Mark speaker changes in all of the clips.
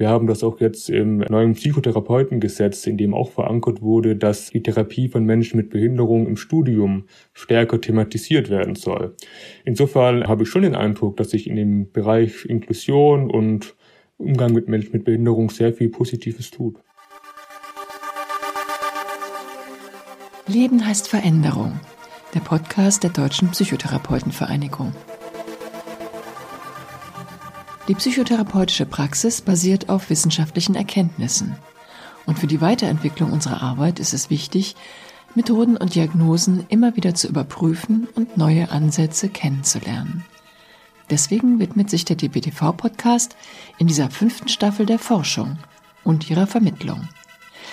Speaker 1: Wir haben das auch jetzt im neuen Psychotherapeutengesetz, in dem auch verankert wurde, dass die Therapie von Menschen mit Behinderung im Studium stärker thematisiert werden soll. Insofern habe ich schon den Eindruck, dass sich in dem Bereich Inklusion und Umgang mit Menschen mit Behinderung sehr viel Positives tut.
Speaker 2: Leben heißt Veränderung. Der Podcast der Deutschen Psychotherapeutenvereinigung. Die psychotherapeutische Praxis basiert auf wissenschaftlichen Erkenntnissen. Und für die Weiterentwicklung unserer Arbeit ist es wichtig, Methoden und Diagnosen immer wieder zu überprüfen und neue Ansätze kennenzulernen. Deswegen widmet sich der DBTV-Podcast in dieser fünften Staffel der Forschung und ihrer Vermittlung.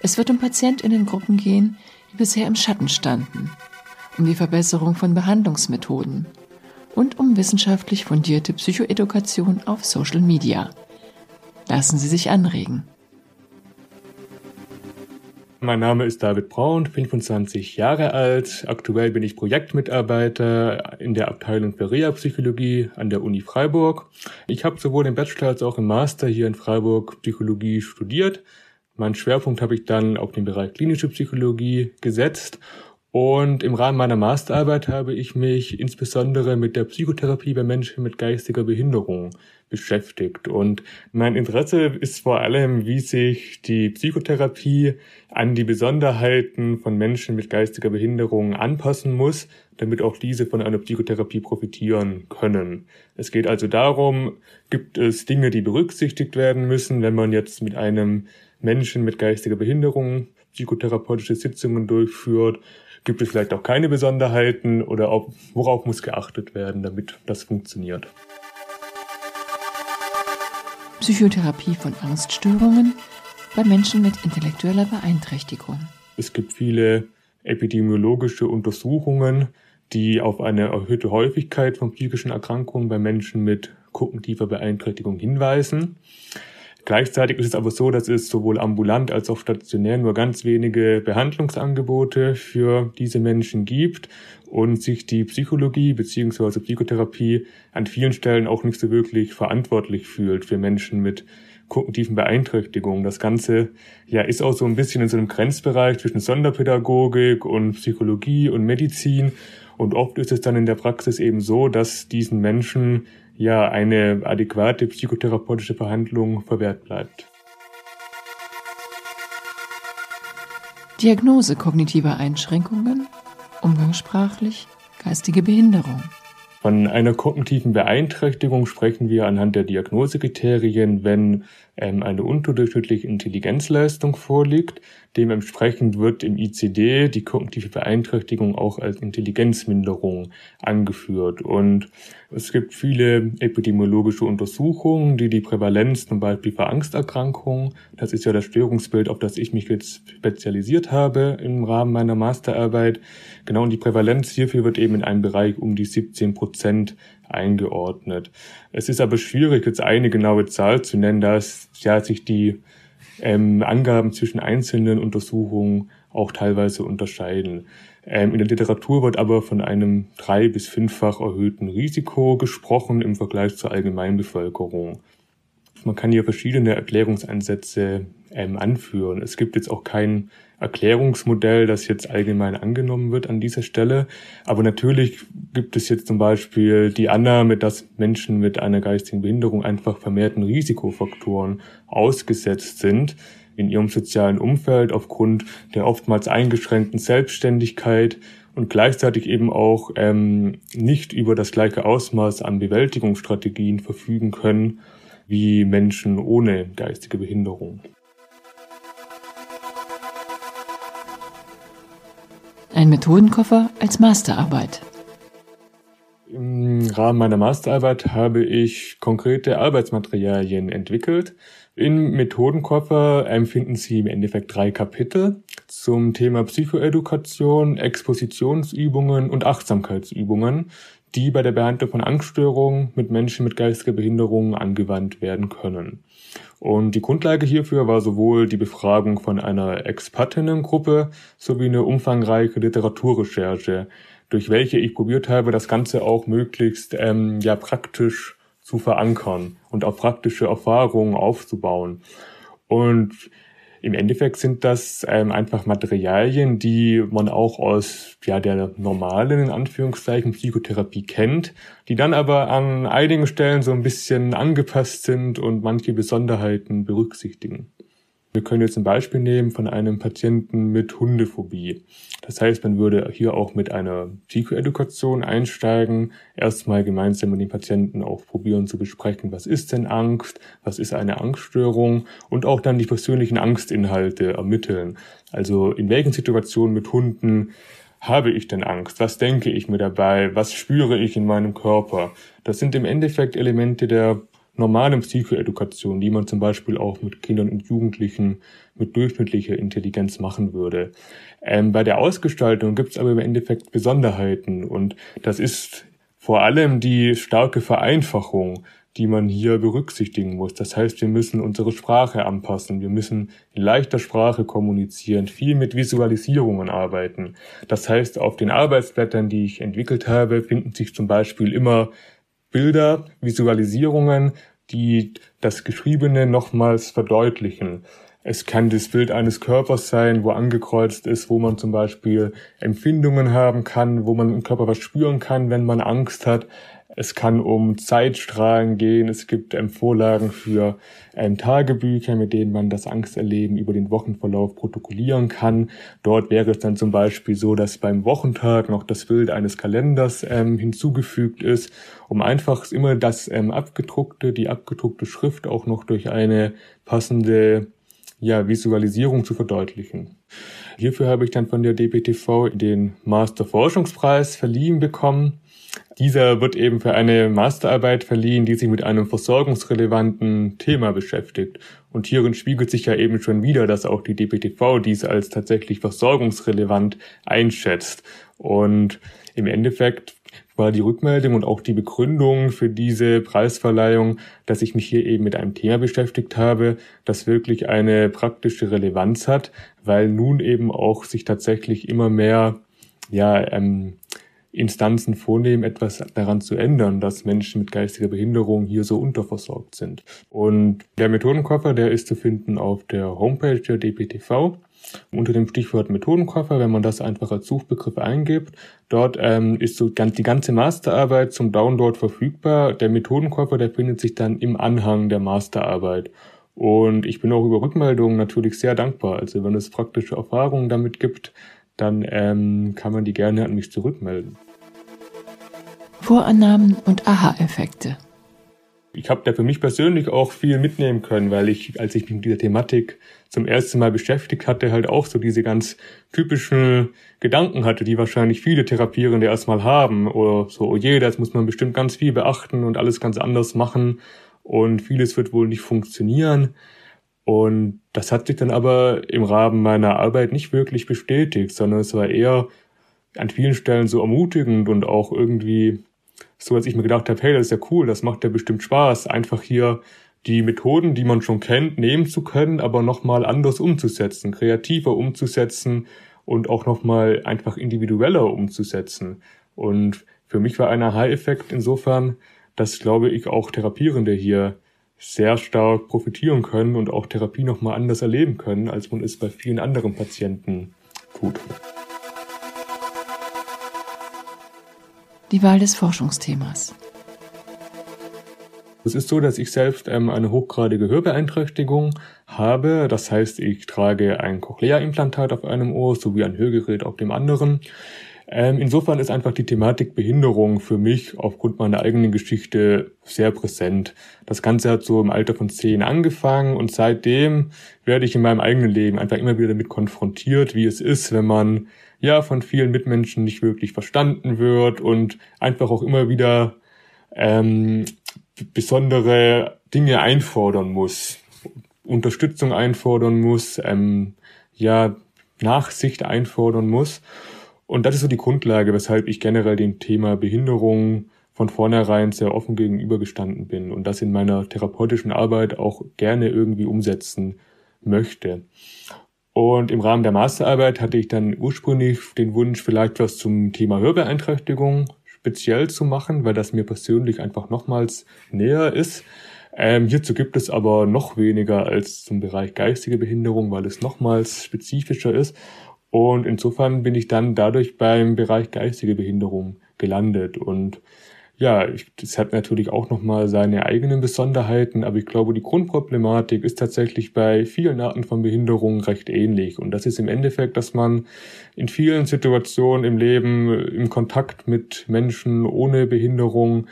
Speaker 2: Es wird um Patientinnengruppen gehen, die bisher im Schatten standen, um die Verbesserung von Behandlungsmethoden, und um wissenschaftlich fundierte Psychoedukation auf Social Media. Lassen Sie sich anregen.
Speaker 1: Mein Name ist David Braun, 25 Jahre alt. Aktuell bin ich Projektmitarbeiter in der Abteilung für Reha-Psychologie an der Uni Freiburg. Ich habe sowohl im Bachelor als auch im Master hier in Freiburg Psychologie studiert. Meinen Schwerpunkt habe ich dann auf den Bereich klinische Psychologie gesetzt und im Rahmen meiner Masterarbeit habe ich mich insbesondere mit der Psychotherapie bei Menschen mit geistiger Behinderung beschäftigt. Und mein Interesse ist vor allem, wie sich die Psychotherapie an die Besonderheiten von Menschen mit geistiger Behinderung anpassen muss, damit auch diese von einer Psychotherapie profitieren können. Es geht also darum, gibt es Dinge, die berücksichtigt werden müssen, wenn man jetzt mit einem Menschen mit geistiger Behinderung psychotherapeutische Sitzungen durchführt Gibt es vielleicht auch keine Besonderheiten oder ob, worauf muss geachtet werden, damit das funktioniert?
Speaker 2: Psychotherapie von Angststörungen bei Menschen mit intellektueller Beeinträchtigung.
Speaker 1: Es gibt viele epidemiologische Untersuchungen, die auf eine erhöhte Häufigkeit von psychischen Erkrankungen bei Menschen mit kognitiver Beeinträchtigung hinweisen. Gleichzeitig ist es aber so, dass es sowohl ambulant als auch stationär nur ganz wenige Behandlungsangebote für diese Menschen gibt und sich die Psychologie bzw. Psychotherapie an vielen Stellen auch nicht so wirklich verantwortlich fühlt für Menschen mit kognitiven Beeinträchtigungen. Das Ganze ja ist auch so ein bisschen in so einem Grenzbereich zwischen Sonderpädagogik und Psychologie und Medizin. Und oft ist es dann in der Praxis eben so, dass diesen Menschen ja eine adäquate psychotherapeutische Behandlung verwehrt bleibt.
Speaker 2: Diagnose kognitiver Einschränkungen, umgangssprachlich geistige Behinderung.
Speaker 1: Von einer kognitiven Beeinträchtigung sprechen wir anhand der Diagnosekriterien, wenn ähm, eine unterdurchschnittliche Intelligenzleistung vorliegt. Dementsprechend wird im ICD die kognitive Beeinträchtigung auch als Intelligenzminderung angeführt. Und es gibt viele epidemiologische Untersuchungen, die die Prävalenz zum Beispiel für Angsterkrankungen, das ist ja das Störungsbild, auf das ich mich jetzt spezialisiert habe im Rahmen meiner Masterarbeit, genau, und die Prävalenz hierfür wird eben in einem Bereich um die 17 Prozent eingeordnet. Es ist aber schwierig, jetzt eine genaue Zahl zu nennen, da ja sich die ähm, Angaben zwischen einzelnen Untersuchungen auch teilweise unterscheiden. Ähm, in der Literatur wird aber von einem drei- bis fünffach erhöhten Risiko gesprochen im Vergleich zur Allgemeinbevölkerung. Man kann hier verschiedene Erklärungsansätze ähm, anführen. Es gibt jetzt auch kein Erklärungsmodell, das jetzt allgemein angenommen wird an dieser Stelle. Aber natürlich gibt es jetzt zum Beispiel die Annahme, dass Menschen mit einer geistigen Behinderung einfach vermehrten Risikofaktoren ausgesetzt sind in ihrem sozialen Umfeld aufgrund der oftmals eingeschränkten Selbstständigkeit und gleichzeitig eben auch ähm, nicht über das gleiche Ausmaß an Bewältigungsstrategien verfügen können wie Menschen ohne geistige Behinderung.
Speaker 2: Ein Methodenkoffer als Masterarbeit.
Speaker 1: Im Rahmen meiner Masterarbeit habe ich konkrete Arbeitsmaterialien entwickelt. Im Methodenkoffer empfinden Sie im Endeffekt drei Kapitel zum Thema Psychoedukation, Expositionsübungen und Achtsamkeitsübungen, die bei der Behandlung von Angststörungen mit Menschen mit geistiger Behinderung angewandt werden können. Und die Grundlage hierfür war sowohl die Befragung von einer Expertinnengruppe sowie eine umfangreiche Literaturrecherche, durch welche ich probiert habe, das Ganze auch möglichst ähm, ja praktisch zu verankern und auf praktische Erfahrungen aufzubauen. Und im Endeffekt sind das ähm, einfach Materialien, die man auch aus ja, der normalen, in Anführungszeichen, Psychotherapie kennt, die dann aber an einigen Stellen so ein bisschen angepasst sind und manche Besonderheiten berücksichtigen. Wir können jetzt ein Beispiel nehmen von einem Patienten mit Hundephobie. Das heißt, man würde hier auch mit einer Psychoedukation einsteigen, erstmal gemeinsam mit dem Patienten auch probieren zu besprechen, was ist denn Angst, was ist eine Angststörung und auch dann die persönlichen Angstinhalte ermitteln. Also in welchen Situationen mit Hunden habe ich denn Angst? Was denke ich mir dabei? Was spüre ich in meinem Körper? Das sind im Endeffekt Elemente der normalen Psychoedukation, die man zum Beispiel auch mit Kindern und Jugendlichen mit durchschnittlicher Intelligenz machen würde. Ähm, bei der Ausgestaltung gibt es aber im Endeffekt Besonderheiten und das ist vor allem die starke Vereinfachung, die man hier berücksichtigen muss. Das heißt, wir müssen unsere Sprache anpassen, wir müssen in leichter Sprache kommunizieren, viel mit Visualisierungen arbeiten. Das heißt, auf den Arbeitsblättern, die ich entwickelt habe, finden sich zum Beispiel immer Bilder, Visualisierungen, die das Geschriebene nochmals verdeutlichen. Es kann das Bild eines Körpers sein, wo angekreuzt ist, wo man zum Beispiel Empfindungen haben kann, wo man im Körper was spüren kann, wenn man Angst hat. Es kann um Zeitstrahlen gehen. Es gibt ähm, Vorlagen für ähm, Tagebücher, mit denen man das Angsterleben über den Wochenverlauf protokollieren kann. Dort wäre es dann zum Beispiel so, dass beim Wochentag noch das Bild eines Kalenders ähm, hinzugefügt ist, um einfach immer das ähm, abgedruckte, die abgedruckte Schrift auch noch durch eine passende ja, Visualisierung zu verdeutlichen. Hierfür habe ich dann von der DBTV den Master Forschungspreis verliehen bekommen. Dieser wird eben für eine Masterarbeit verliehen, die sich mit einem versorgungsrelevanten Thema beschäftigt. Und hierin spiegelt sich ja eben schon wieder, dass auch die DPTV dies als tatsächlich versorgungsrelevant einschätzt. Und im Endeffekt war die Rückmeldung und auch die Begründung für diese Preisverleihung, dass ich mich hier eben mit einem Thema beschäftigt habe, das wirklich eine praktische Relevanz hat, weil nun eben auch sich tatsächlich immer mehr ja, ähm, Instanzen vornehmen, etwas daran zu ändern, dass Menschen mit geistiger Behinderung hier so unterversorgt sind. Und der Methodenkoffer, der ist zu finden auf der Homepage der DPTV unter dem Stichwort Methodenkoffer, wenn man das einfach als Suchbegriff eingibt. Dort ähm, ist so ganz, die ganze Masterarbeit zum Download verfügbar. Der Methodenkoffer, der findet sich dann im Anhang der Masterarbeit. Und ich bin auch über Rückmeldungen natürlich sehr dankbar. Also wenn es praktische Erfahrungen damit gibt, dann ähm, kann man die gerne an mich zurückmelden.
Speaker 2: Vorannahmen und Aha-Effekte.
Speaker 1: Ich habe da für mich persönlich auch viel mitnehmen können, weil ich, als ich mich mit dieser Thematik zum ersten Mal beschäftigt hatte, halt auch so diese ganz typischen Gedanken hatte, die wahrscheinlich viele Therapierende erstmal haben. Oder so, oh je, das muss man bestimmt ganz viel beachten und alles ganz anders machen und vieles wird wohl nicht funktionieren. Und das hat sich dann aber im Rahmen meiner Arbeit nicht wirklich bestätigt, sondern es war eher an vielen Stellen so ermutigend und auch irgendwie so, als ich mir gedacht habe, hey, das ist ja cool, das macht ja bestimmt Spaß, einfach hier die Methoden, die man schon kennt, nehmen zu können, aber nochmal anders umzusetzen, kreativer umzusetzen und auch nochmal einfach individueller umzusetzen. Und für mich war ein Aha-Effekt insofern, dass, glaube ich, auch Therapierende hier sehr stark profitieren können und auch Therapie nochmal anders erleben können, als man es bei vielen anderen Patienten tut.
Speaker 2: Die Wahl des Forschungsthemas.
Speaker 1: Es ist so, dass ich selbst ähm, eine hochgradige Hörbeeinträchtigung habe. Das heißt, ich trage ein Cochlea-Implantat auf einem Ohr sowie ein Hörgerät auf dem anderen. Ähm, insofern ist einfach die Thematik Behinderung für mich aufgrund meiner eigenen Geschichte sehr präsent. Das Ganze hat so im Alter von zehn angefangen und seitdem werde ich in meinem eigenen Leben einfach immer wieder damit konfrontiert, wie es ist, wenn man ja von vielen Mitmenschen nicht wirklich verstanden wird und einfach auch immer wieder ähm, besondere Dinge einfordern muss, Unterstützung einfordern muss, ähm, ja Nachsicht einfordern muss. Und das ist so die Grundlage, weshalb ich generell dem Thema Behinderung von vornherein sehr offen gegenübergestanden bin und das in meiner therapeutischen Arbeit auch gerne irgendwie umsetzen möchte. Und im Rahmen der Masterarbeit hatte ich dann ursprünglich den Wunsch, vielleicht was zum Thema Hörbeeinträchtigung speziell zu machen, weil das mir persönlich einfach nochmals näher ist. Ähm, hierzu gibt es aber noch weniger als zum Bereich geistige Behinderung, weil es nochmals spezifischer ist. Und insofern bin ich dann dadurch beim Bereich geistige Behinderung gelandet. Und ja, es hat natürlich auch nochmal seine eigenen Besonderheiten, aber ich glaube, die Grundproblematik ist tatsächlich bei vielen Arten von Behinderungen recht ähnlich. Und das ist im Endeffekt, dass man in vielen Situationen im Leben im Kontakt mit Menschen ohne Behinderung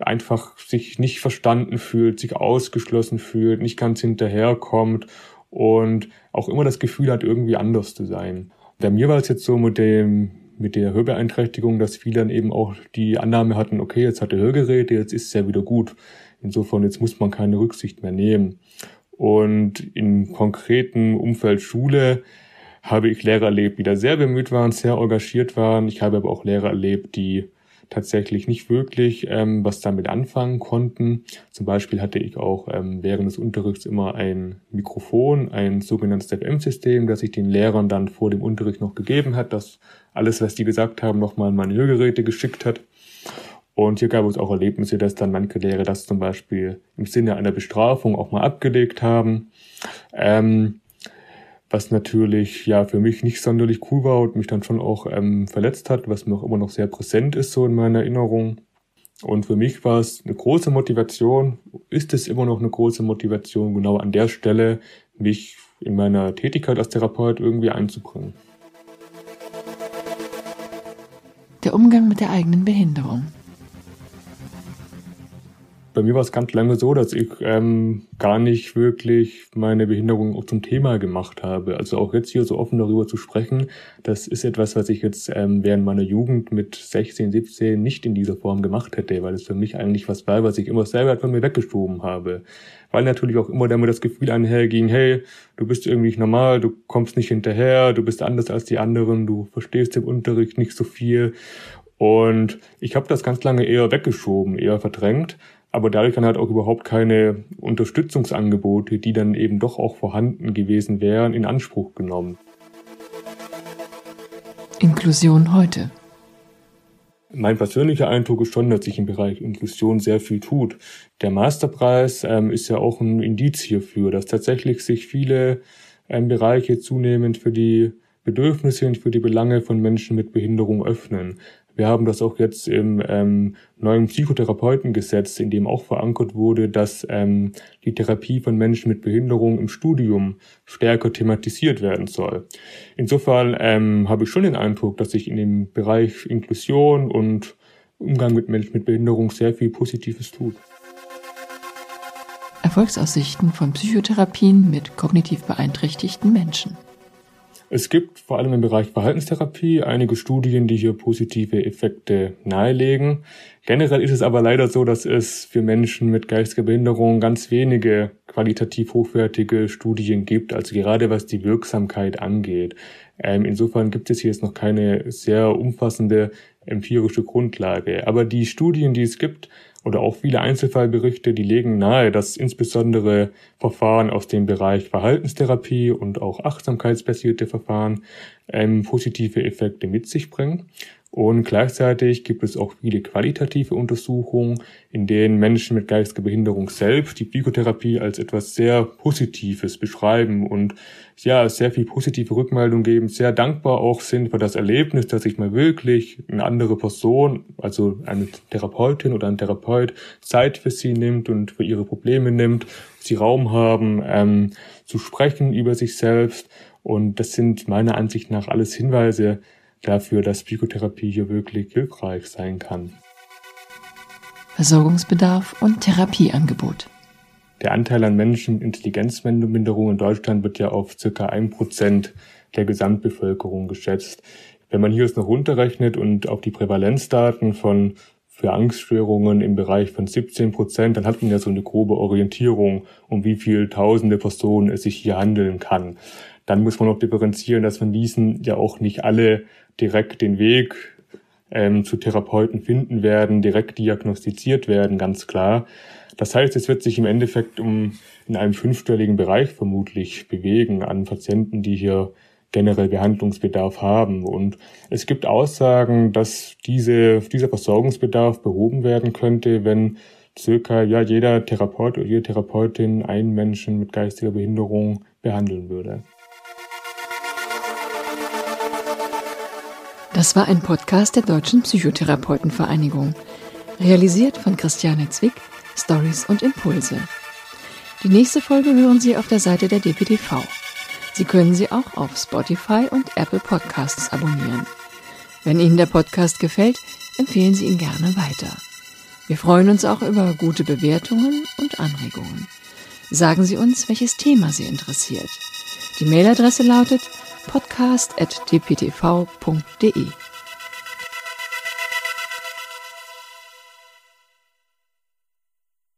Speaker 1: einfach sich nicht verstanden fühlt, sich ausgeschlossen fühlt, nicht ganz hinterherkommt und auch immer das Gefühl hat, irgendwie anders zu sein. Bei mir war es jetzt so mit dem mit der Hörbeeinträchtigung, dass viele dann eben auch die Annahme hatten, okay, jetzt hat er Hörgeräte, jetzt ist es ja wieder gut. Insofern, jetzt muss man keine Rücksicht mehr nehmen. Und im konkreten Umfeld Schule habe ich Lehrer erlebt, die da sehr bemüht waren, sehr engagiert waren. Ich habe aber auch Lehrer erlebt, die tatsächlich nicht wirklich ähm, was damit anfangen konnten. Zum Beispiel hatte ich auch ähm, während des Unterrichts immer ein Mikrofon, ein sogenanntes FM-System, das ich den Lehrern dann vor dem Unterricht noch gegeben hat, das alles, was die gesagt haben, nochmal in meine Hörgeräte geschickt hat. Und hier gab es auch Erlebnisse, dass dann manche Lehrer das zum Beispiel im Sinne einer Bestrafung auch mal abgelegt haben. Ähm, was natürlich ja für mich nicht sonderlich cool war und mich dann schon auch ähm, verletzt hat, was mir auch immer noch sehr präsent ist so in meiner Erinnerung. Und für mich war es eine große Motivation, ist es immer noch eine große Motivation, genau an der Stelle mich in meiner Tätigkeit als Therapeut irgendwie einzubringen.
Speaker 2: Der Umgang mit der eigenen Behinderung
Speaker 1: bei mir war es ganz lange so, dass ich ähm, gar nicht wirklich meine Behinderung auch zum Thema gemacht habe. Also auch jetzt hier so offen darüber zu sprechen, das ist etwas, was ich jetzt ähm, während meiner Jugend mit 16, 17 nicht in dieser Form gemacht hätte, weil es für mich eigentlich was war, was ich immer selber von mir weggeschoben habe. Weil natürlich auch immer damit das Gefühl einherging, hey, du bist irgendwie nicht normal, du kommst nicht hinterher, du bist anders als die anderen, du verstehst im Unterricht nicht so viel. Und ich habe das ganz lange eher weggeschoben, eher verdrängt aber dadurch dann halt auch überhaupt keine Unterstützungsangebote, die dann eben doch auch vorhanden gewesen wären, in Anspruch genommen.
Speaker 2: Inklusion heute.
Speaker 1: Mein persönlicher Eindruck ist schon, dass sich im Bereich Inklusion sehr viel tut. Der Masterpreis ähm, ist ja auch ein Indiz hierfür, dass tatsächlich sich viele ähm, Bereiche zunehmend für die Bedürfnisse und für die Belange von Menschen mit Behinderung öffnen. Wir haben das auch jetzt im ähm, neuen Psychotherapeutengesetz, in dem auch verankert wurde, dass ähm, die Therapie von Menschen mit Behinderung im Studium stärker thematisiert werden soll. Insofern ähm, habe ich schon den Eindruck, dass sich in dem Bereich Inklusion und Umgang mit Menschen mit Behinderung sehr viel Positives tut.
Speaker 2: Erfolgsaussichten von Psychotherapien mit kognitiv beeinträchtigten Menschen.
Speaker 1: Es gibt vor allem im Bereich Verhaltenstherapie einige Studien, die hier positive Effekte nahelegen. Generell ist es aber leider so, dass es für Menschen mit geistiger Behinderung ganz wenige qualitativ hochwertige Studien gibt, also gerade was die Wirksamkeit angeht. Ähm, insofern gibt es hier jetzt noch keine sehr umfassende empirische Grundlage. Aber die Studien, die es gibt, oder auch viele Einzelfallberichte, die legen nahe, dass insbesondere Verfahren aus dem Bereich Verhaltenstherapie und auch achtsamkeitsbasierte Verfahren ähm, positive Effekte mit sich bringen. Und gleichzeitig gibt es auch viele qualitative Untersuchungen, in denen Menschen mit geistiger Behinderung selbst die Psychotherapie als etwas sehr Positives beschreiben und ja, sehr viel positive Rückmeldung geben, sehr dankbar auch sind für das Erlebnis, dass sich mal wirklich eine andere Person, also eine Therapeutin oder ein Therapeut, Zeit für sie nimmt und für ihre Probleme nimmt, sie Raum haben, ähm, zu sprechen über sich selbst. Und das sind meiner Ansicht nach alles Hinweise, dafür, dass Psychotherapie hier wirklich hilfreich sein kann.
Speaker 2: Versorgungsbedarf und Therapieangebot.
Speaker 1: Der Anteil an Menschen mit Intelligenzminderung in Deutschland wird ja auf circa ein Prozent der Gesamtbevölkerung geschätzt. Wenn man hier es noch runterrechnet und auf die Prävalenzdaten von für Angststörungen im Bereich von 17 Prozent, dann hat man ja so eine grobe Orientierung, um wie viel tausende Personen es sich hier handeln kann. Dann muss man noch differenzieren, dass von diesen ja auch nicht alle direkt den Weg ähm, zu Therapeuten finden werden, direkt diagnostiziert werden, ganz klar. Das heißt, es wird sich im Endeffekt um in einem fünfstelligen Bereich vermutlich bewegen an Patienten, die hier generell Behandlungsbedarf haben. Und es gibt Aussagen, dass diese, dieser Versorgungsbedarf behoben werden könnte, wenn circa ja, jeder Therapeut oder jede Therapeutin einen Menschen mit geistiger Behinderung behandeln würde.
Speaker 2: Das war ein Podcast der Deutschen Psychotherapeutenvereinigung, realisiert von Christiane Zwick, Stories und Impulse. Die nächste Folge hören Sie auf der Seite der DPTV. Sie können sie auch auf Spotify und Apple Podcasts abonnieren. Wenn Ihnen der Podcast gefällt, empfehlen Sie ihn gerne weiter. Wir freuen uns auch über gute Bewertungen und Anregungen. Sagen Sie uns, welches Thema Sie interessiert. Die Mailadresse lautet podcast.dptv.de.